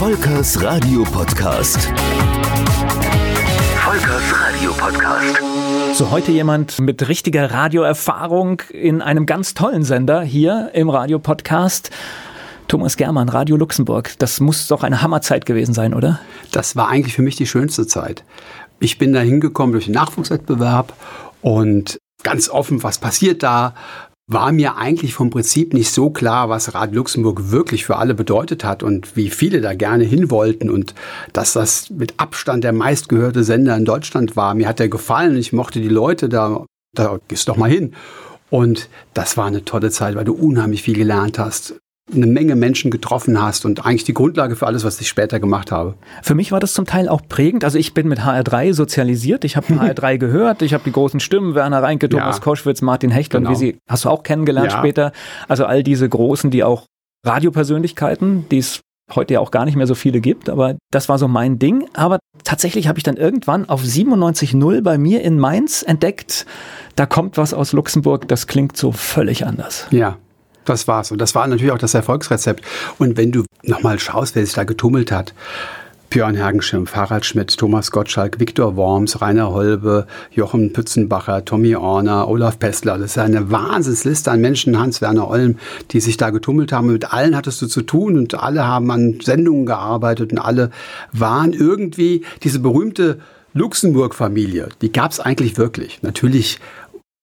Volkers Radio Podcast. Volkers Radio Podcast. So, heute jemand mit richtiger Radioerfahrung in einem ganz tollen Sender hier im Radio-Podcast. Thomas Germann, Radio Luxemburg. Das muss doch eine Hammerzeit gewesen sein, oder? Das war eigentlich für mich die schönste Zeit. Ich bin da hingekommen durch den Nachwuchswettbewerb und ganz offen, was passiert da? War mir eigentlich vom Prinzip nicht so klar, was Radio Luxemburg wirklich für alle bedeutet hat und wie viele da gerne hin wollten und dass das mit Abstand der meistgehörte Sender in Deutschland war. Mir hat der gefallen, ich mochte die Leute da, da gehst doch mal hin. Und das war eine tolle Zeit, weil du unheimlich viel gelernt hast eine Menge Menschen getroffen hast und eigentlich die Grundlage für alles, was ich später gemacht habe. Für mich war das zum Teil auch prägend. Also ich bin mit HR3 sozialisiert. Ich habe HR3 gehört. Ich habe die großen Stimmen, Werner Reinke, Thomas ja. Koschwitz, Martin Hecht genau. und wie sie, hast du auch kennengelernt ja. später. Also all diese großen, die auch Radiopersönlichkeiten, die es heute ja auch gar nicht mehr so viele gibt, aber das war so mein Ding. Aber tatsächlich habe ich dann irgendwann auf 97.0 bei mir in Mainz entdeckt, da kommt was aus Luxemburg, das klingt so völlig anders. Ja, das war's. Und das war natürlich auch das Erfolgsrezept. Und wenn du nochmal schaust, wer sich da getummelt hat, Björn Hergenschirm, Harald Schmidt, Thomas Gottschalk, Viktor Worms, Rainer Holbe, Jochen Pützenbacher, Tommy Orner, Olaf Pestler. Das ist eine Wahnsinnsliste an Menschen, Hans-Werner Olm, die sich da getummelt haben. Mit allen hattest du zu tun und alle haben an Sendungen gearbeitet und alle waren irgendwie diese berühmte Luxemburg-Familie. Die gab es eigentlich wirklich. Natürlich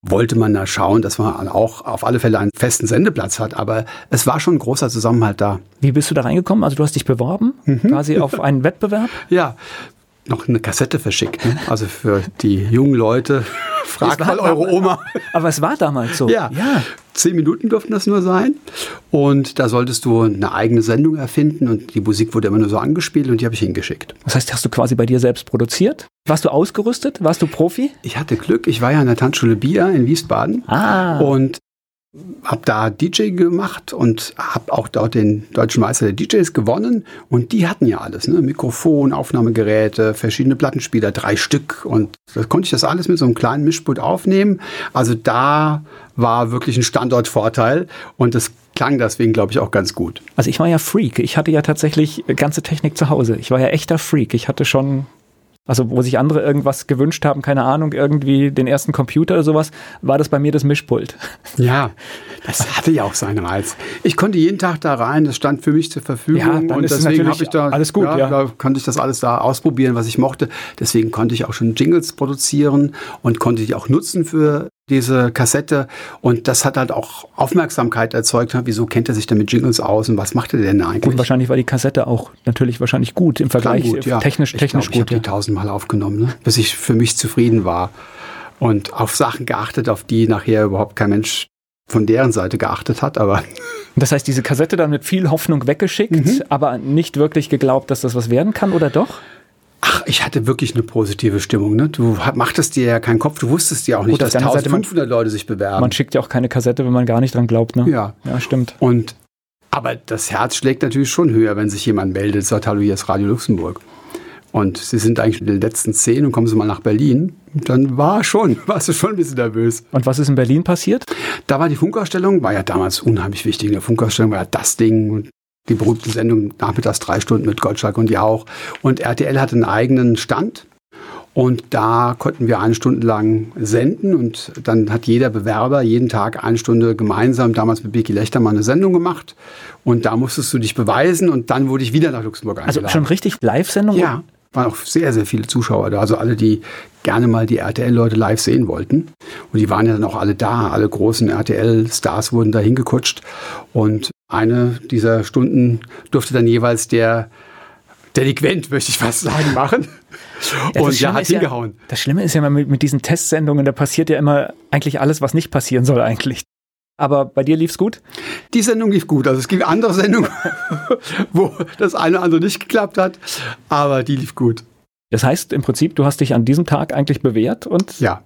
wollte man da schauen, dass man auch auf alle Fälle einen festen Sendeplatz hat. Aber es war schon ein großer Zusammenhalt da. Wie bist du da reingekommen? Also du hast dich beworben, mhm. quasi auf einen Wettbewerb? Ja, noch eine Kassette verschickt. Ne? Also für die jungen Leute, fragt mal eure Oma. Aber es war damals so. Ja. ja. Zehn Minuten durften das nur sein. Und da solltest du eine eigene Sendung erfinden und die Musik wurde immer nur so angespielt und die habe ich hingeschickt. Das heißt, hast du quasi bei dir selbst produziert? Warst du ausgerüstet? Warst du Profi? Ich hatte Glück. Ich war ja an der Tanzschule Bia in Wiesbaden. Ah. Und habe da DJ gemacht und habe auch dort den deutschen Meister der DJs gewonnen. Und die hatten ja alles, ne? Mikrofon, Aufnahmegeräte, verschiedene Plattenspieler, drei Stück. Und da konnte ich das alles mit so einem kleinen Mischpult aufnehmen. Also da war wirklich ein Standortvorteil und das klang deswegen, glaube ich, auch ganz gut. Also ich war ja Freak. Ich hatte ja tatsächlich ganze Technik zu Hause. Ich war ja echter Freak. Ich hatte schon also wo sich andere irgendwas gewünscht haben, keine Ahnung, irgendwie den ersten Computer oder sowas, war das bei mir das Mischpult. Ja, das hatte ja auch seinen Reiz. Ich konnte jeden Tag da rein, das stand für mich zur Verfügung ja, und deswegen habe ich da alles gut, ja, ja. Da konnte ich das alles da ausprobieren, was ich mochte. Deswegen konnte ich auch schon Jingles produzieren und konnte die auch nutzen für diese Kassette. Und das hat halt auch Aufmerksamkeit erzeugt. Wieso kennt er sich denn mit Jingles aus und was macht er denn eigentlich? Und wahrscheinlich war die Kassette auch natürlich wahrscheinlich gut im Vergleich. Gut, ja. Technisch, ich technisch glaub, gut. Ich habe die tausendmal aufgenommen, ne? bis ich für mich zufrieden war. Und auf Sachen geachtet, auf die nachher überhaupt kein Mensch von deren Seite geachtet hat, aber. Das heißt, diese Kassette dann mit viel Hoffnung weggeschickt, mhm. aber nicht wirklich geglaubt, dass das was werden kann, oder doch? Ach, ich hatte wirklich eine positive Stimmung. Ne? Du machtest dir ja keinen Kopf, du wusstest ja auch nicht, Gut, dass 1500 Leute sich bewerben. Man schickt ja auch keine Kassette, wenn man gar nicht dran glaubt. Ne? Ja. Ja, stimmt. Und, aber das Herz schlägt natürlich schon höher, wenn sich jemand meldet, sagt, hallo, hier ist Radio Luxemburg. Und Sie sind eigentlich in den letzten zehn und kommen Sie mal nach Berlin. Dann war schon, warst du schon ein bisschen nervös. Und was ist in Berlin passiert? Da war die Funkausstellung, war ja damals unheimlich wichtig. Eine Funkausstellung war ja das Ding die berühmte Sendung nachmittags drei Stunden mit Gottschalk und Jauch. Und RTL hatte einen eigenen Stand. Und da konnten wir eine Stunde lang senden und dann hat jeder Bewerber jeden Tag eine Stunde gemeinsam, damals mit Biki Lechtermann, eine Sendung gemacht. Und da musstest du dich beweisen und dann wurde ich wieder nach Luxemburg eingeladen. Also schon richtig Live-Sendung? Ja, waren auch sehr, sehr viele Zuschauer da. Also alle, die gerne mal die RTL-Leute live sehen wollten. Und die waren ja dann auch alle da. Alle großen RTL-Stars wurden da hingekutscht. Und eine dieser Stunden durfte dann jeweils der Delinquent, möchte ich fast sagen, machen. Ja, und ja, hat hingehauen. Ja, das Schlimme ist ja mit, mit diesen Testsendungen, da passiert ja immer eigentlich alles, was nicht passieren soll eigentlich. Aber bei dir lief's gut? Die Sendung lief gut. Also es gibt andere Sendungen, wo das eine oder andere nicht geklappt hat, aber die lief gut. Das heißt im Prinzip, du hast dich an diesem Tag eigentlich bewährt und ja.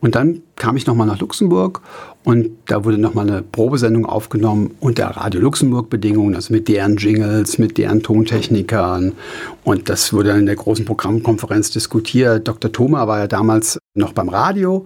Und dann kam ich nochmal nach Luxemburg und da wurde nochmal eine Probesendung aufgenommen unter Radio Luxemburg-Bedingungen, also mit deren Jingles, mit deren Tontechnikern. Und das wurde dann in der großen Programmkonferenz diskutiert. Dr. Thoma war ja damals noch beim Radio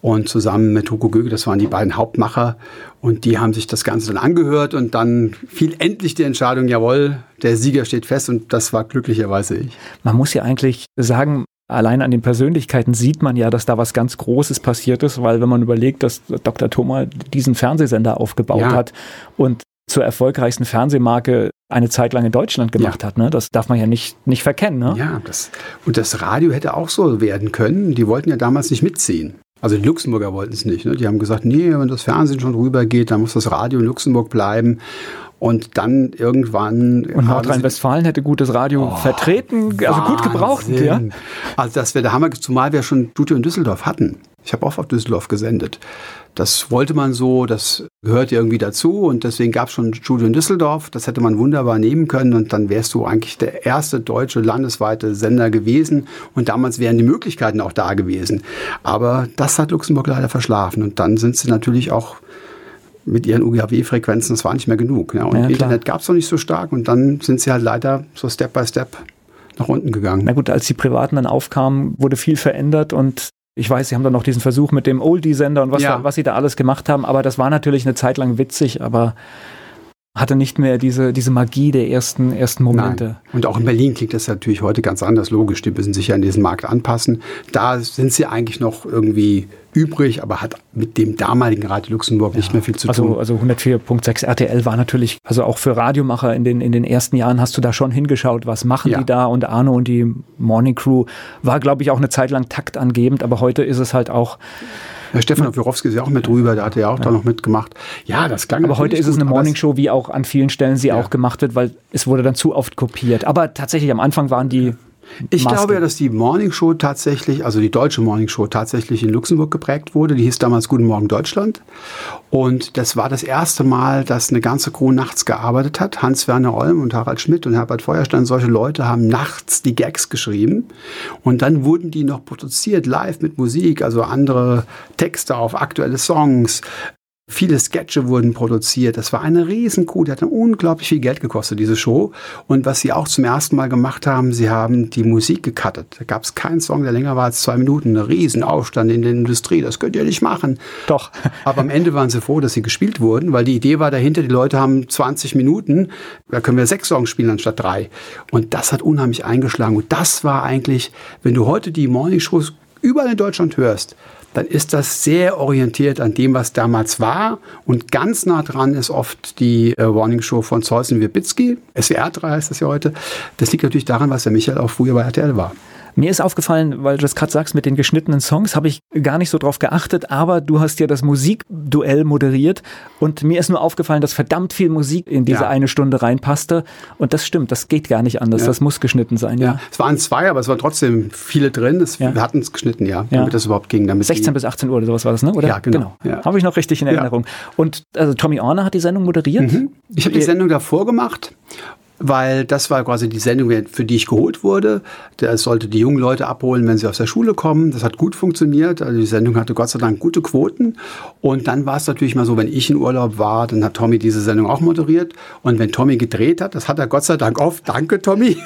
und zusammen mit Hugo Göge, das waren die beiden Hauptmacher. Und die haben sich das Ganze dann angehört und dann fiel endlich die Entscheidung, jawohl, der Sieger steht fest und das war glücklicherweise ich. Man muss ja eigentlich sagen, allein an den Persönlichkeiten sieht man ja, dass da was ganz Großes passiert ist, weil wenn man überlegt, dass Dr. Thoma diesen Fernsehsender aufgebaut ja. hat und zur erfolgreichsten Fernsehmarke eine Zeit lang in Deutschland gemacht ja. hat. Ne? Das darf man ja nicht, nicht verkennen. Ne? Ja, das, und das Radio hätte auch so werden können. Die wollten ja damals nicht mitziehen. Also die Luxemburger wollten es nicht. Ne? Die haben gesagt, nee, wenn das Fernsehen schon rübergeht, dann muss das Radio in Luxemburg bleiben. Und dann irgendwann. Und Nordrhein-Westfalen hätte gutes Radio oh, vertreten, also gut gebraucht. Ja? Also das wäre der Hammer, zumal wir schon Studio in Düsseldorf hatten. Ich habe auch auf Düsseldorf gesendet. Das wollte man so, das gehört irgendwie dazu und deswegen gab es schon ein Studio in Düsseldorf. Das hätte man wunderbar nehmen können und dann wärst du eigentlich der erste deutsche landesweite Sender gewesen und damals wären die Möglichkeiten auch da gewesen. Aber das hat Luxemburg leider verschlafen und dann sind sie natürlich auch mit ihren UGHW-Frequenzen, das war nicht mehr genug. Ja. Und ja, Internet gab es noch nicht so stark und dann sind sie halt leider so Step by Step nach unten gegangen. Na gut, als die Privaten dann aufkamen, wurde viel verändert und ich weiß, sie haben dann noch diesen Versuch mit dem Oldie-Sender und was, ja. da, was sie da alles gemacht haben, aber das war natürlich eine Zeit lang witzig, aber hatte nicht mehr diese, diese Magie der ersten, ersten Momente. Nein. Und auch in Berlin klingt das natürlich heute ganz anders, logisch. Die müssen sich ja an diesen Markt anpassen. Da sind sie eigentlich noch irgendwie übrig, aber hat mit dem damaligen Radio Luxemburg ja. nicht mehr viel zu also, tun. Also 104.6 RTL war natürlich, also auch für Radiomacher in den, in den ersten Jahren hast du da schon hingeschaut, was machen ja. die da und Arno und die Morning Crew war, glaube ich, auch eine Zeit lang taktangebend, aber heute ist es halt auch ja, Stefan Wurowski ist ja auch mit drüber, der hat ja auch ja. da noch mitgemacht. Ja, das klang Aber heute ist es eine Morningshow, wie auch an vielen Stellen sie ja. auch gemacht wird, weil es wurde dann zu oft kopiert. Aber tatsächlich am Anfang waren die ich Maske. glaube ja, dass die Morning Show tatsächlich, also die deutsche Morning Show tatsächlich in Luxemburg geprägt wurde. Die hieß damals Guten Morgen Deutschland. Und das war das erste Mal, dass eine ganze Crew nachts gearbeitet hat. Hans-Werner Olm und Harald Schmidt und Herbert Feuerstein, solche Leute haben nachts die Gags geschrieben. Und dann wurden die noch produziert, live mit Musik, also andere Texte auf aktuelle Songs. Viele Sketche wurden produziert. Das war eine Riesenkuh. Die hat unglaublich viel Geld gekostet, diese Show. Und was sie auch zum ersten Mal gemacht haben, sie haben die Musik gecuttet. Da gab es keinen Song, der länger war als zwei Minuten. Ein Riesenaufstand in der Industrie. Das könnt ihr nicht machen. Doch. Aber am Ende waren sie froh, dass sie gespielt wurden, weil die Idee war dahinter, die Leute haben 20 Minuten. Da können wir sechs Songs spielen anstatt drei. Und das hat unheimlich eingeschlagen. Und das war eigentlich, wenn du heute die Morning Shows überall in Deutschland hörst, dann ist das sehr orientiert an dem, was damals war. Und ganz nah dran ist oft die äh, Warning Show von Zeusen Wirbitsky. SWR 3 heißt das ja heute. Das liegt natürlich daran, was der Michael auch früher bei RTL war. Mir ist aufgefallen, weil du das gerade sagst mit den geschnittenen Songs, habe ich gar nicht so drauf geachtet, aber du hast ja das Musikduell moderiert und mir ist nur aufgefallen, dass verdammt viel Musik in diese ja. eine Stunde reinpasste und das stimmt, das geht gar nicht anders, ja. das muss geschnitten sein. Ja. ja. es waren zwei, aber es waren trotzdem viele drin, es, wir hatten es geschnitten, ja, damit das überhaupt ging. Damit 16 bis 18 Uhr oder sowas war das, ne? Oder? Ja, genau. genau. Habe ich noch richtig in Erinnerung. Und also Tommy Orner hat die Sendung moderiert? Mhm. Ich habe die Sendung davor gemacht weil das war quasi die Sendung, für die ich geholt wurde. Der sollte die jungen Leute abholen, wenn sie aus der Schule kommen. Das hat gut funktioniert. Also die Sendung hatte Gott sei Dank gute Quoten. Und dann war es natürlich mal so, wenn ich in Urlaub war, dann hat Tommy diese Sendung auch moderiert. Und wenn Tommy gedreht hat, das hat er Gott sei Dank oft, danke Tommy,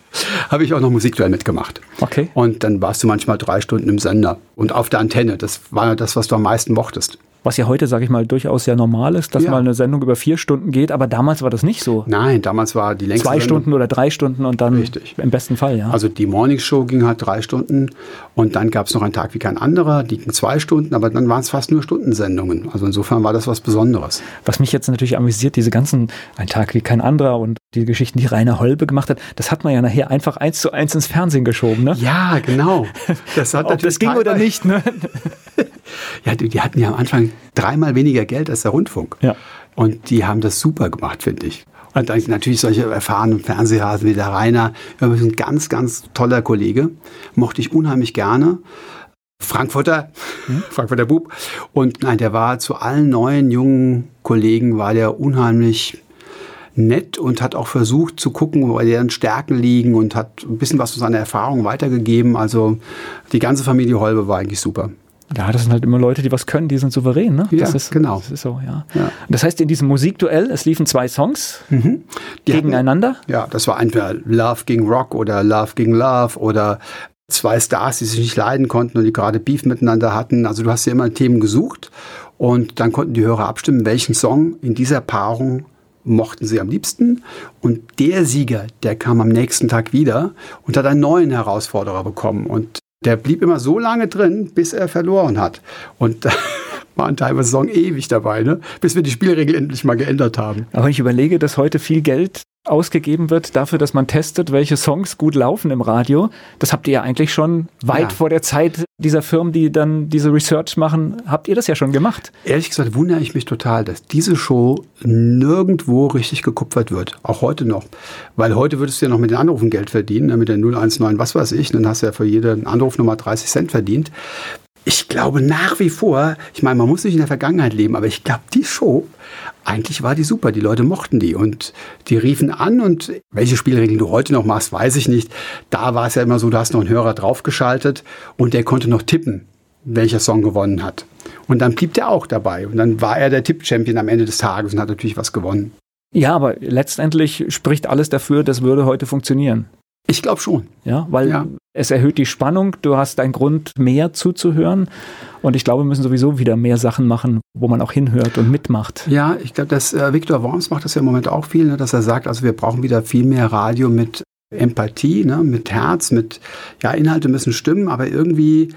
habe ich auch noch Musikduell mitgemacht. Okay. Und dann warst du manchmal drei Stunden im Sender und auf der Antenne. Das war das, was du am meisten mochtest. Was ja heute, sage ich mal, durchaus ja normal ist, dass ja. mal eine Sendung über vier Stunden geht, aber damals war das nicht so. Nein, damals war die längste Zwei Sendung Stunden oder drei Stunden und dann Richtig. im besten Fall, ja. Also die Morning Show ging halt drei Stunden und dann gab es noch einen Tag wie kein anderer, die ging zwei Stunden, aber dann waren es fast nur Stundensendungen. Also insofern war das was Besonderes. Was mich jetzt natürlich amüsiert, diese ganzen Ein Tag wie kein anderer und die Geschichten, die Rainer Holbe gemacht hat, das hat man ja nachher einfach eins zu eins ins Fernsehen geschoben, ne? Ja, genau. Das hat Ob das ging oder nicht, ne? ja, die, die, hatten ja am Anfang dreimal weniger Geld als der Rundfunk. Ja. Und die haben das super gemacht, finde ich. Und dann natürlich solche erfahrenen Fernsehhasen wie der Rainer, ein ganz, ganz toller Kollege, mochte ich unheimlich gerne. Frankfurter, hm? Frankfurter Bub. Und nein, der war zu allen neuen jungen Kollegen, war der unheimlich nett und hat auch versucht zu gucken, wo deren Stärken liegen und hat ein bisschen was von seiner Erfahrung weitergegeben. Also die ganze Familie Holbe war eigentlich super. Ja, das sind halt immer Leute, die was können, die sind souverän, ne? Ja, das ist, genau. Das ist so, ja. ja. Das heißt, in diesem Musikduell, es liefen zwei Songs mhm. gegeneinander. Hatten, ja, das war entweder Love gegen Rock oder Love gegen Love oder zwei Stars, die sich nicht leiden konnten und die gerade Beef miteinander hatten. Also du hast ja immer Themen gesucht und dann konnten die Hörer abstimmen, welchen Song in dieser Paarung mochten sie am liebsten. Und der Sieger, der kam am nächsten Tag wieder und hat einen neuen Herausforderer bekommen. Und der blieb immer so lange drin, bis er verloren hat. Und waren teilweise Saison ewig dabei, ne? bis wir die Spielregel endlich mal geändert haben. Aber ich überlege, dass heute viel Geld ausgegeben wird dafür, dass man testet, welche Songs gut laufen im Radio. Das habt ihr ja eigentlich schon weit ja. vor der Zeit dieser Firmen, die dann diese Research machen, habt ihr das ja schon gemacht. Ehrlich gesagt wundere ich mich total, dass diese Show nirgendwo richtig gekupfert wird. Auch heute noch. Weil heute würdest du ja noch mit den Anrufen Geld verdienen, ne? mit der 019, was weiß ich. Dann hast du ja für jeden Anruf nochmal 30 Cent verdient ich glaube nach wie vor, ich meine, man muss nicht in der Vergangenheit leben, aber ich glaube, die Show, eigentlich war die super. Die Leute mochten die und die riefen an und welche Spielregeln du heute noch machst, weiß ich nicht. Da war es ja immer so, du hast noch einen Hörer draufgeschaltet und der konnte noch tippen, welcher Song gewonnen hat. Und dann blieb der auch dabei und dann war er der Tipp-Champion am Ende des Tages und hat natürlich was gewonnen. Ja, aber letztendlich spricht alles dafür, das würde heute funktionieren. Ich glaube schon. Ja, weil ja. es erhöht die Spannung, du hast einen Grund, mehr zuzuhören. Und ich glaube, wir müssen sowieso wieder mehr Sachen machen, wo man auch hinhört und mitmacht. Ja, ich glaube, dass äh, Viktor Worms macht das ja im Moment auch viel, ne, dass er sagt, also wir brauchen wieder viel mehr Radio mit Empathie, ne, mit Herz, mit, ja, Inhalte müssen stimmen, aber irgendwie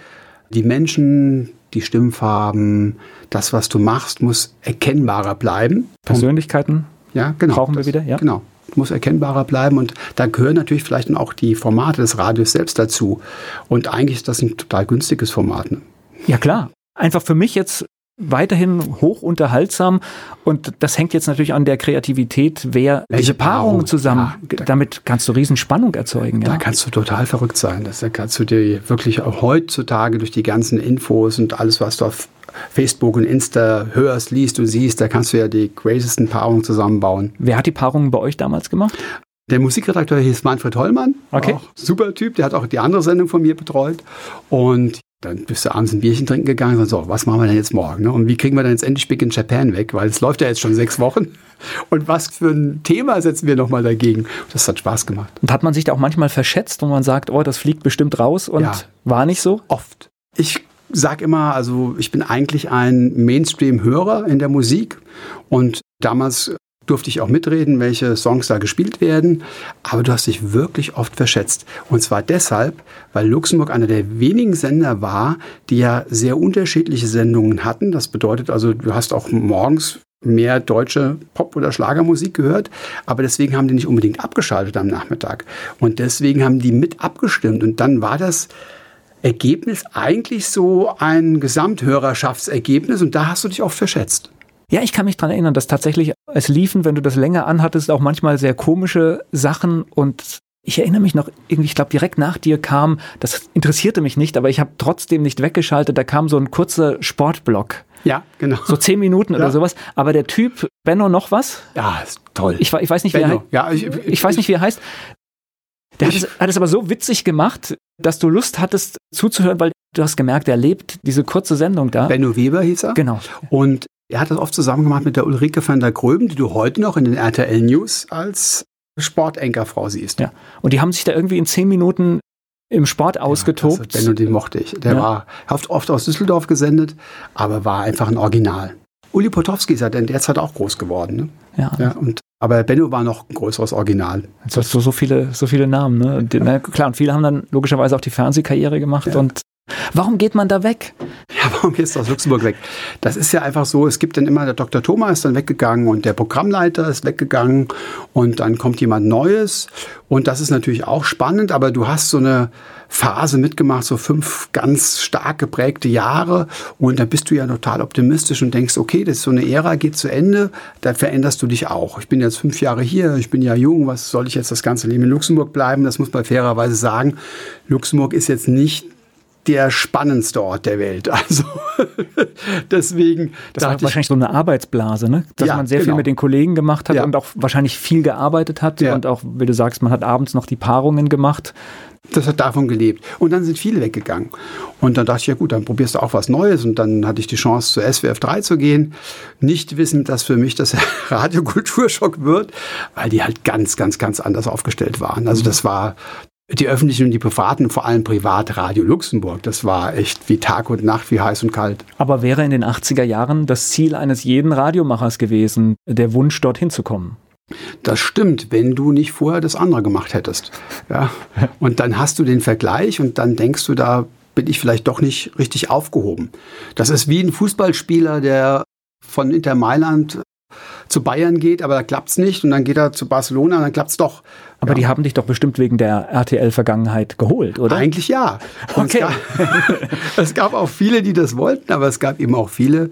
die Menschen, die Stimmfarben, das, was du machst, muss erkennbarer bleiben. Persönlichkeiten ja, genau, brauchen wir wieder, ja. Genau muss erkennbarer bleiben und da gehören natürlich vielleicht auch die Formate des Radios selbst dazu. Und eigentlich ist das ein total günstiges Format. Ne? Ja klar, einfach für mich jetzt weiterhin hoch unterhaltsam und das hängt jetzt natürlich an der Kreativität, wer welche Paarungen zusammen, ja, damit kannst du riesen Spannung erzeugen. Ja. Da kannst du total verrückt sein. Das kannst du dir wirklich auch heutzutage durch die ganzen Infos und alles, was du auf Facebook und Insta hörst, liest und siehst, da kannst du ja die craziesten Paarungen zusammenbauen. Wer hat die Paarungen bei euch damals gemacht? Der Musikredakteur hieß Manfred Hollmann. Okay. super Typ, der hat auch die andere Sendung von mir betreut. Und dann bist du abends ein Bierchen trinken gegangen und so, was machen wir denn jetzt morgen? Ne? Und wie kriegen wir denn jetzt endlich Big in Japan weg? Weil es läuft ja jetzt schon sechs Wochen. Und was für ein Thema setzen wir nochmal dagegen? Das hat Spaß gemacht. Und hat man sich da auch manchmal verschätzt und man sagt, oh, das fliegt bestimmt raus und ja, war nicht so? Oft. Ich sag immer, also ich bin eigentlich ein Mainstream-Hörer in der Musik und damals durfte ich auch mitreden, welche Songs da gespielt werden. Aber du hast dich wirklich oft verschätzt. Und zwar deshalb, weil Luxemburg einer der wenigen Sender war, die ja sehr unterschiedliche Sendungen hatten. Das bedeutet also, du hast auch morgens mehr deutsche Pop- oder Schlagermusik gehört, aber deswegen haben die nicht unbedingt abgeschaltet am Nachmittag. Und deswegen haben die mit abgestimmt. Und dann war das Ergebnis eigentlich so ein Gesamthörerschaftsergebnis und da hast du dich oft verschätzt. Ja, ich kann mich daran erinnern, dass tatsächlich es liefen, wenn du das länger anhattest, auch manchmal sehr komische Sachen und ich erinnere mich noch, irgendwie, ich glaube, direkt nach dir kam, das interessierte mich nicht, aber ich habe trotzdem nicht weggeschaltet, da kam so ein kurzer Sportblock. Ja, genau. So zehn Minuten ja. oder sowas. Aber der Typ, Benno noch was? Ja, ist toll. Ich, ich weiß nicht, Benno. wie er heißt. Ja, ich, ich, ich weiß nicht, wie er heißt. Der hat es, hat es aber so witzig gemacht, dass du Lust hattest zuzuhören, weil du hast gemerkt, er lebt diese kurze Sendung da. Benno Weber hieß er. Genau. Und er hat das oft zusammen gemacht mit der Ulrike van der Gröben, die du heute noch in den RTL News als Sportankerfrau siehst. Ja. Und die haben sich da irgendwie in zehn Minuten im Sport ausgetobt. Ja, Benno, den mochte ich. Der ja. war oft, oft aus Düsseldorf gesendet, aber war einfach ein Original. Uli Potowski ist ja in der Zeit auch groß geworden. Ne? Ja. ja. Und aber Benno war noch ein größeres Original. Jetzt hast du so viele, so viele Namen, ne? Die, na, klar, und viele haben dann logischerweise auch die Fernsehkarriere gemacht ja. und Warum geht man da weg? Ja, warum gehst du aus Luxemburg weg? Das ist ja einfach so, es gibt dann immer, der Dr. Thomas ist dann weggegangen und der Programmleiter ist weggegangen und dann kommt jemand Neues und das ist natürlich auch spannend, aber du hast so eine Phase mitgemacht, so fünf ganz stark geprägte Jahre und da bist du ja total optimistisch und denkst, okay, das ist so eine Ära, geht zu Ende, da veränderst du dich auch. Ich bin jetzt fünf Jahre hier, ich bin ja jung, was soll ich jetzt das ganze Leben in Luxemburg bleiben? Das muss man fairerweise sagen. Luxemburg ist jetzt nicht der spannendste Ort der Welt. Also deswegen. Das war wahrscheinlich so eine Arbeitsblase, ne? Dass ja, man sehr genau. viel mit den Kollegen gemacht hat ja. und auch wahrscheinlich viel gearbeitet hat ja. und auch, wie du sagst, man hat abends noch die Paarungen gemacht. Das hat davon gelebt. Und dann sind viele weggegangen. Und dann dachte ich, ja gut, dann probierst du auch was Neues. Und dann hatte ich die Chance, zur SWF 3 zu gehen. Nicht wissend, dass für mich das Radiokulturschock wird, weil die halt ganz, ganz, ganz anders aufgestellt waren. Also das war die öffentlichen und die privaten, vor allem Privatradio Luxemburg, das war echt wie Tag und Nacht, wie heiß und kalt. Aber wäre in den 80er Jahren das Ziel eines jeden Radiomachers gewesen, der Wunsch dorthin zu kommen? Das stimmt, wenn du nicht vorher das andere gemacht hättest. Ja. Und dann hast du den Vergleich und dann denkst du, da bin ich vielleicht doch nicht richtig aufgehoben. Das ist wie ein Fußballspieler, der von Inter Mailand zu Bayern geht, aber da klappt es nicht und dann geht er zu Barcelona und dann klappt es doch. Aber ja. die haben dich doch bestimmt wegen der RTL-Vergangenheit geholt, oder? Eigentlich ja. Und okay. Es gab, es gab auch viele, die das wollten, aber es gab eben auch viele,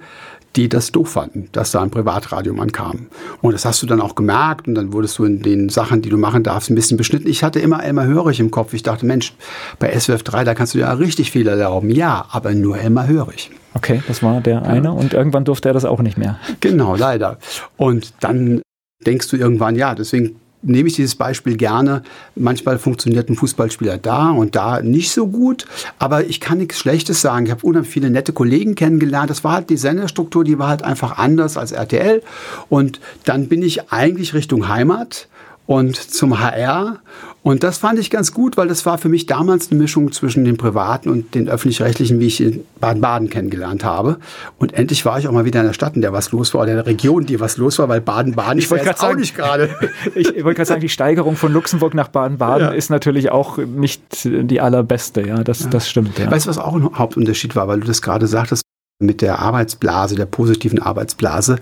die das doof fanden, dass da ein Privatradiomann kam. Und das hast du dann auch gemerkt und dann wurdest du in den Sachen, die du machen darfst, ein bisschen beschnitten. Ich hatte immer Elmar Hörig im Kopf. Ich dachte, Mensch, bei SWF 3, da kannst du ja richtig viel erlauben. Ja, aber nur Elmar Hörig. Okay, das war der eine und irgendwann durfte er das auch nicht mehr. Genau, leider. Und dann denkst du irgendwann, ja, deswegen nehme ich dieses Beispiel gerne. Manchmal funktioniert ein Fußballspieler da und da nicht so gut, aber ich kann nichts Schlechtes sagen. Ich habe unheimlich viele nette Kollegen kennengelernt. Das war halt die Senderstruktur, die war halt einfach anders als RTL. Und dann bin ich eigentlich Richtung Heimat und zum HR. Und das fand ich ganz gut, weil das war für mich damals eine Mischung zwischen den privaten und den öffentlich-rechtlichen, wie ich in Baden-Baden kennengelernt habe. Und endlich war ich auch mal wieder in der Stadt, in der was los war, oder in der Region, die was los war, weil Baden-Baden ich wollte gerade nicht gerade. ich wollte gerade sagen, die Steigerung von Luxemburg nach Baden-Baden ja. ist natürlich auch nicht die allerbeste. Ja, das, ja. das stimmt. Ja. Weißt du, was auch ein Hauptunterschied war, weil du das gerade sagtest, mit der Arbeitsblase, der positiven Arbeitsblase.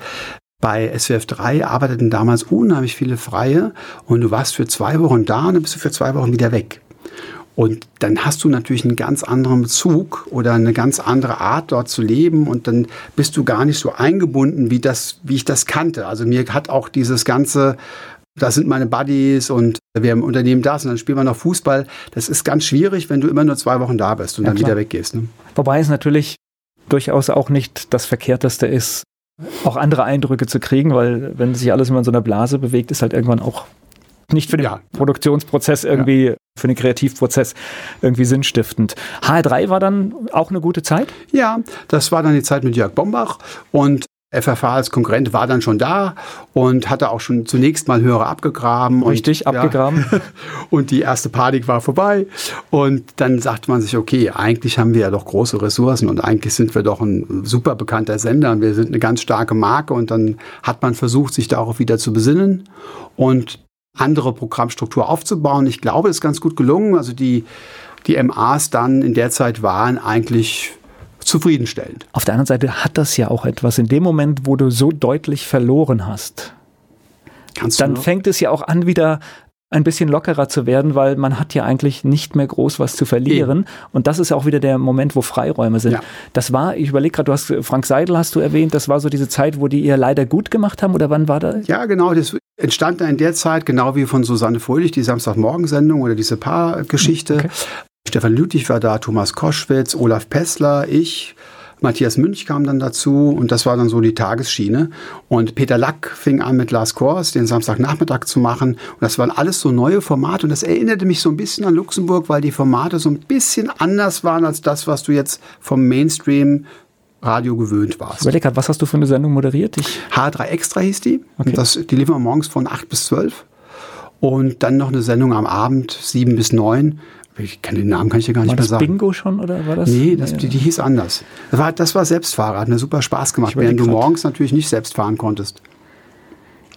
Bei SWF 3 arbeiteten damals unheimlich viele Freie und du warst für zwei Wochen da und dann bist du für zwei Wochen wieder weg. Und dann hast du natürlich einen ganz anderen Bezug oder eine ganz andere Art dort zu leben und dann bist du gar nicht so eingebunden, wie das, wie ich das kannte. Also mir hat auch dieses ganze, da sind meine Buddies und wir im Unternehmen das und dann spielen wir noch Fußball. Das ist ganz schwierig, wenn du immer nur zwei Wochen da bist und ja, dann klar. wieder weggehst. Ne? Wobei es natürlich durchaus auch nicht das Verkehrteste ist, auch andere Eindrücke zu kriegen, weil wenn sich alles immer in so einer Blase bewegt, ist halt irgendwann auch nicht für den ja. Produktionsprozess irgendwie, ja. für den Kreativprozess irgendwie sinnstiftend. HR3 war dann auch eine gute Zeit? Ja, das war dann die Zeit mit Jörg Bombach und FFH als Konkurrent war dann schon da und hatte auch schon zunächst mal Hörer abgegraben. Richtig, und, abgegraben. Ja, und die erste Panik war vorbei. Und dann sagt man sich, okay, eigentlich haben wir ja doch große Ressourcen und eigentlich sind wir doch ein super bekannter Sender und wir sind eine ganz starke Marke. Und dann hat man versucht, sich darauf wieder zu besinnen und andere Programmstruktur aufzubauen. Ich glaube, es ist ganz gut gelungen. Also die, die MAs dann in der Zeit waren eigentlich zufriedenstellend. Auf der anderen Seite hat das ja auch etwas. In dem Moment, wo du so deutlich verloren hast, Kannst dann fängt es ja auch an, wieder ein bisschen lockerer zu werden, weil man hat ja eigentlich nicht mehr groß was zu verlieren. Eben. Und das ist ja auch wieder der Moment, wo Freiräume sind. Ja. Das war, ich überlege gerade, du hast Frank Seidel hast du erwähnt, das war so diese Zeit, wo die ihr leider gut gemacht haben oder wann war das? Ja, genau, das entstand da in der Zeit, genau wie von Susanne Fröhlich, die Samstagmorgensendung oder diese Paargeschichte. Okay. Stefan Lüttich war da, Thomas Koschwitz, Olaf Pessler, ich, Matthias Münch kam dann dazu und das war dann so die Tagesschiene. Und Peter Lack fing an mit Lars Kors den Samstagnachmittag zu machen. Und das waren alles so neue Formate und das erinnerte mich so ein bisschen an Luxemburg, weil die Formate so ein bisschen anders waren als das, was du jetzt vom Mainstream Radio gewöhnt warst. Überleg was hast du für eine Sendung moderiert? Ich H3 Extra hieß die. Okay. Das, die wir morgens von 8 bis 12. Und dann noch eine Sendung am Abend, 7 bis 9 ich kann den Namen kann ich dir gar nicht war mehr sagen. War das Bingo schon oder war das? Nee, das, die, die, hieß anders. Das war, das war Selbstfahrer, hat mir super Spaß gemacht, während du morgens natürlich nicht selbst fahren konntest.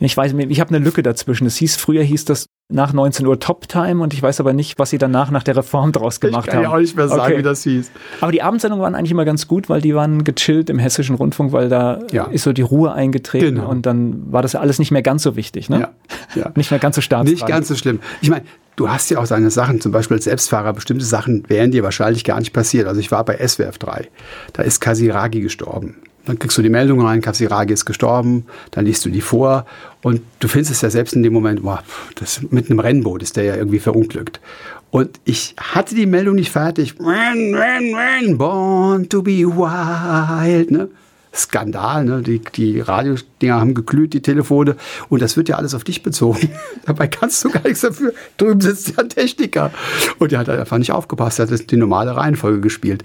Ich weiß, ich habe eine Lücke dazwischen. Es hieß, früher hieß das nach 19 Uhr Top Time und ich weiß aber nicht, was sie danach nach der Reform draus gemacht haben. Ich kann ja auch nicht mehr sagen, okay. wie das hieß. Aber die Abendsendungen waren eigentlich immer ganz gut, weil die waren gechillt im hessischen Rundfunk, weil da ja. ist so die Ruhe eingetreten genau. und dann war das alles nicht mehr ganz so wichtig. Ne? Ja. Ja. nicht mehr ganz so stark. Nicht ganz so schlimm. Ich meine, du hast ja auch deine Sachen, zum Beispiel als Selbstfahrer, bestimmte Sachen wären dir wahrscheinlich gar nicht passiert. Also ich war bei SWF 3, da ist Kasiragi gestorben. Dann kriegst du die Meldung rein, Kasiragi ist gestorben, dann liest du die vor und du findest es ja selbst in dem Moment, boah, das mit einem Rennboot ist der ja irgendwie verunglückt. Und ich hatte die Meldung nicht fertig. Born to be wild. Ne? Skandal, ne? die, die Radiodinger haben geglüht, die Telefone. Und das wird ja alles auf dich bezogen. Dabei kannst du gar nichts dafür. Drüben sitzt der Techniker. Und der hat einfach nicht aufgepasst, er hat die normale Reihenfolge gespielt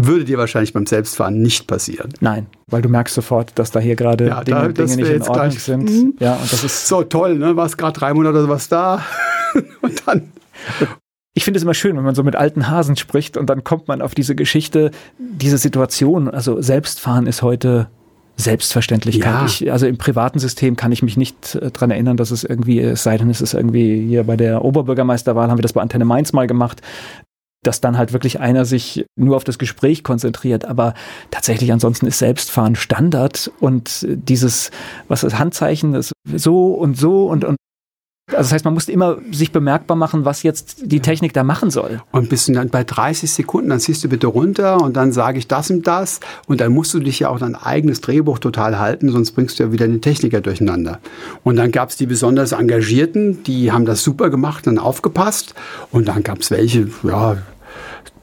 würde dir wahrscheinlich beim Selbstfahren nicht passieren. Nein, weil du merkst sofort, dass da hier gerade ja, Dinge, da, Dinge nicht in Ordnung gleich, sind. Mhm. Ja, und das ist so toll, ne? Warst gerade drei Monate oder was da und dann. Ich finde es immer schön, wenn man so mit alten Hasen spricht und dann kommt man auf diese Geschichte, diese Situation. Also Selbstfahren ist heute Selbstverständlichkeit. Ja. Ich, also im privaten System kann ich mich nicht äh, dran erinnern, dass es irgendwie, es sei denn, es ist irgendwie hier bei der Oberbürgermeisterwahl, haben wir das bei Antenne Mainz mal gemacht, dass dann halt wirklich einer sich nur auf das Gespräch konzentriert. Aber tatsächlich ansonsten ist Selbstfahren Standard und dieses, was ist Handzeichen, ist so und so und, und also das heißt, man muss immer sich bemerkbar machen, was jetzt die Technik da machen soll. Und bist du dann bei 30 Sekunden, dann ziehst du bitte runter und dann sage ich das und das und dann musst du dich ja auch dein eigenes Drehbuch total halten, sonst bringst du ja wieder den Techniker durcheinander. Und dann gab es die besonders Engagierten, die haben das super gemacht und aufgepasst und dann gab es welche, ja,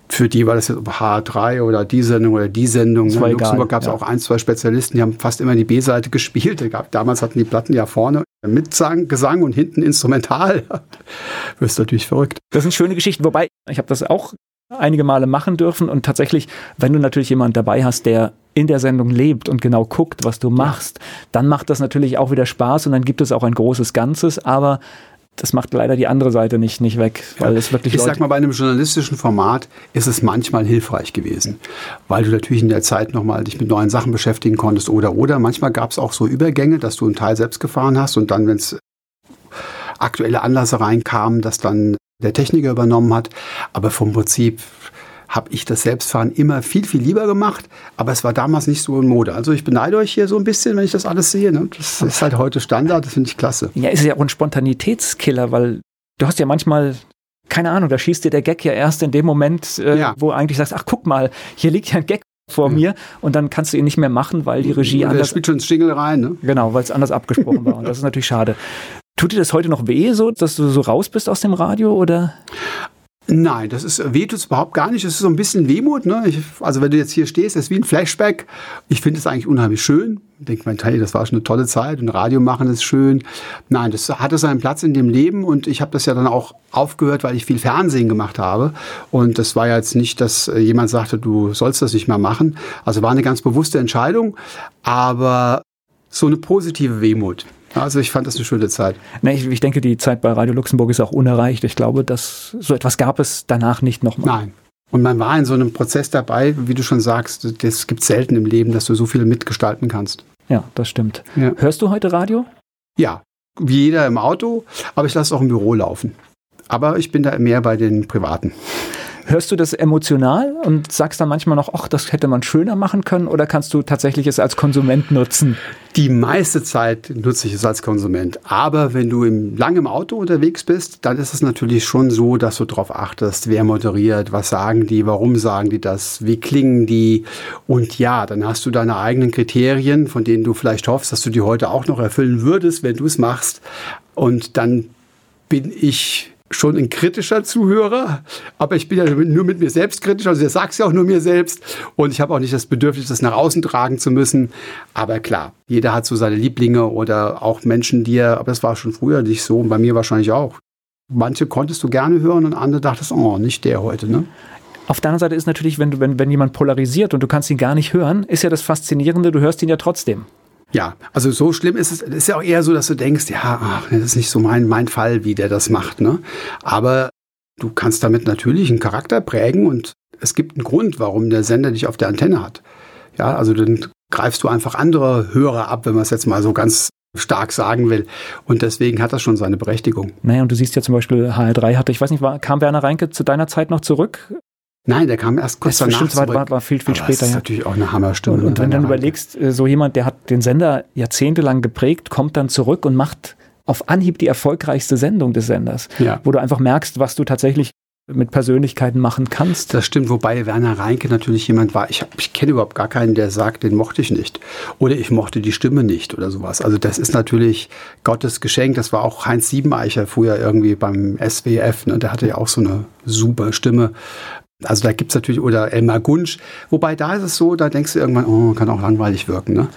für die war das jetzt H3 oder die Sendung oder die Sendung. In Luxemburg gab es ja. auch ein, zwei Spezialisten, die haben fast immer die B-Seite gespielt. Damals hatten die Platten ja vorne mit Gesang und hinten instrumental. Wirst natürlich verrückt. Das sind schöne Geschichten. Wobei, ich habe das auch einige Male machen dürfen und tatsächlich, wenn du natürlich jemanden dabei hast, der in der Sendung lebt und genau guckt, was du machst, dann macht das natürlich auch wieder Spaß und dann gibt es auch ein großes Ganzes, aber das macht leider die andere Seite nicht, nicht weg, weil ja. es wirklich. Ich Leute sag mal, bei einem journalistischen Format ist es manchmal hilfreich gewesen, weil du natürlich in der Zeit nochmal dich mit neuen Sachen beschäftigen konntest oder oder. Manchmal gab es auch so Übergänge, dass du einen Teil selbst gefahren hast und dann, wenn es aktuelle Anlässe reinkamen, dass dann der Techniker übernommen hat. Aber vom Prinzip habe ich das Selbstfahren immer viel, viel lieber gemacht, aber es war damals nicht so in Mode. Also ich beneide euch hier so ein bisschen, wenn ich das alles sehe. Ne? Das ist halt heute Standard, das finde ich klasse. Ja, ist ja auch ein Spontanitätskiller, weil du hast ja manchmal keine Ahnung, da schießt dir der Gag ja erst in dem Moment, äh, ja. wo du eigentlich sagst, ach guck mal, hier liegt ja ein Gag vor ja. mir und dann kannst du ihn nicht mehr machen, weil die Regie der anders... spielt schon ins Jingle rein, ne? Genau, weil es anders abgesprochen war und das ist natürlich schade. Tut dir das heute noch weh, so, dass du so raus bist aus dem Radio oder? Nein, das ist weh tut es überhaupt gar nicht. Es ist so ein bisschen Wehmut. Ne? Ich, also wenn du jetzt hier stehst, ist wie ein Flashback. Ich finde es eigentlich unheimlich schön. Ich denke mir, hey, das war schon eine tolle Zeit und Radio machen ist schön. Nein, das hatte seinen Platz in dem Leben und ich habe das ja dann auch aufgehört, weil ich viel Fernsehen gemacht habe. Und das war ja jetzt nicht, dass jemand sagte, du sollst das nicht mehr machen. Also war eine ganz bewusste Entscheidung, aber so eine positive Wehmut. Also ich fand das eine schöne Zeit. Nee, ich, ich, denke, die Zeit bei Radio Luxemburg ist auch unerreicht. Ich glaube, dass so etwas gab es danach nicht nochmal. Nein. Und man war in so einem Prozess dabei, wie du schon sagst, das gibt selten im Leben, dass du so viel mitgestalten kannst. Ja, das stimmt. Ja. Hörst du heute Radio? Ja, wie jeder im Auto, aber ich lasse es auch im Büro laufen. Aber ich bin da mehr bei den Privaten. Hörst du das emotional und sagst dann manchmal noch, ach, das hätte man schöner machen können oder kannst du tatsächlich es als Konsument nutzen? Die meiste Zeit nutze ich es als Konsument. Aber wenn du im, lang im Auto unterwegs bist, dann ist es natürlich schon so, dass du darauf achtest, wer moderiert, was sagen die, warum sagen die das, wie klingen die. Und ja, dann hast du deine eigenen Kriterien, von denen du vielleicht hoffst, dass du die heute auch noch erfüllen würdest, wenn du es machst. Und dann bin ich schon ein kritischer Zuhörer, aber ich bin ja nur mit mir selbst kritisch, also ich sage es ja auch nur mir selbst und ich habe auch nicht das Bedürfnis, das nach außen tragen zu müssen. Aber klar, jeder hat so seine Lieblinge oder auch Menschen, die er, aber das war schon früher nicht so und bei mir wahrscheinlich auch. Manche konntest du gerne hören und andere dachtest, oh, nicht der heute, ne? Auf der anderen Seite ist natürlich, wenn, du, wenn, wenn jemand polarisiert und du kannst ihn gar nicht hören, ist ja das Faszinierende, du hörst ihn ja trotzdem. Ja, also so schlimm ist es. Es ist ja auch eher so, dass du denkst, ja, ach, das ist nicht so mein, mein Fall, wie der das macht. Ne? Aber du kannst damit natürlich einen Charakter prägen und es gibt einen Grund, warum der Sender dich auf der Antenne hat. Ja, also dann greifst du einfach andere Hörer ab, wenn man es jetzt mal so ganz stark sagen will. Und deswegen hat das schon seine Berechtigung. Naja, und du siehst ja zum Beispiel HR3 hatte, ich weiß nicht, war, kam Werner Reinke zu deiner Zeit noch zurück? Nein, der kam erst kurz danach zurück. War, war viel, viel Aber später. Das ist ja. natürlich auch eine Hammerstimme. Und, und wenn du dann überlegst, äh, so jemand, der hat den Sender jahrzehntelang geprägt, kommt dann zurück und macht auf Anhieb die erfolgreichste Sendung des Senders, ja. wo du einfach merkst, was du tatsächlich mit Persönlichkeiten machen kannst. Das stimmt, wobei Werner Reinke natürlich jemand war, ich, ich kenne überhaupt gar keinen, der sagt, den mochte ich nicht. Oder ich mochte die Stimme nicht oder sowas. Also das ist natürlich Gottes Geschenk. Das war auch Heinz Siebeneicher früher irgendwie beim SWF. Ne? Der hatte ja auch so eine super Stimme. Also da gibt es natürlich, oder Elmar Gunsch, wobei da ist es so, da denkst du irgendwann, oh, kann auch langweilig wirken. Ne?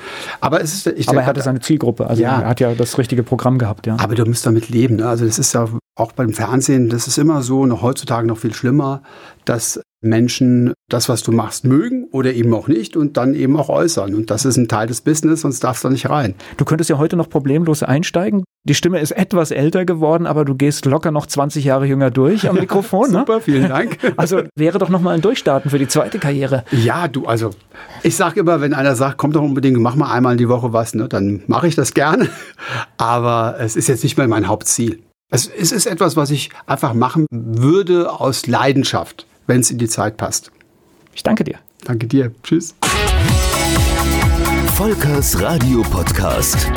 Aber, es ist, ich aber er hatte seine Zielgruppe, also ja, er hat ja das richtige Programm gehabt. Ja. Aber du musst damit leben. Ne? Also das ist ja auch beim Fernsehen, das ist immer so, noch heutzutage noch viel schlimmer, dass Menschen das, was du machst, mögen oder eben auch nicht und dann eben auch äußern. Und das ist ein Teil des Business, sonst darfst du nicht rein. Du könntest ja heute noch problemlos einsteigen. Die Stimme ist etwas älter geworden, aber du gehst locker noch 20 Jahre jünger durch am Mikrofon. Ne? Super, vielen Dank. Also wäre doch noch mal ein Durchstarten für die zweite Karriere. Ja, du, also ich sage immer, wenn einer sagt, komm doch unbedingt, mach mal einmal die Woche was, ne, dann mache ich das gerne. Aber es ist jetzt nicht mehr mein Hauptziel. Es ist etwas, was ich einfach machen würde aus Leidenschaft, wenn es in die Zeit passt. Ich danke dir. Danke dir. Tschüss. Volkers Radio Podcast.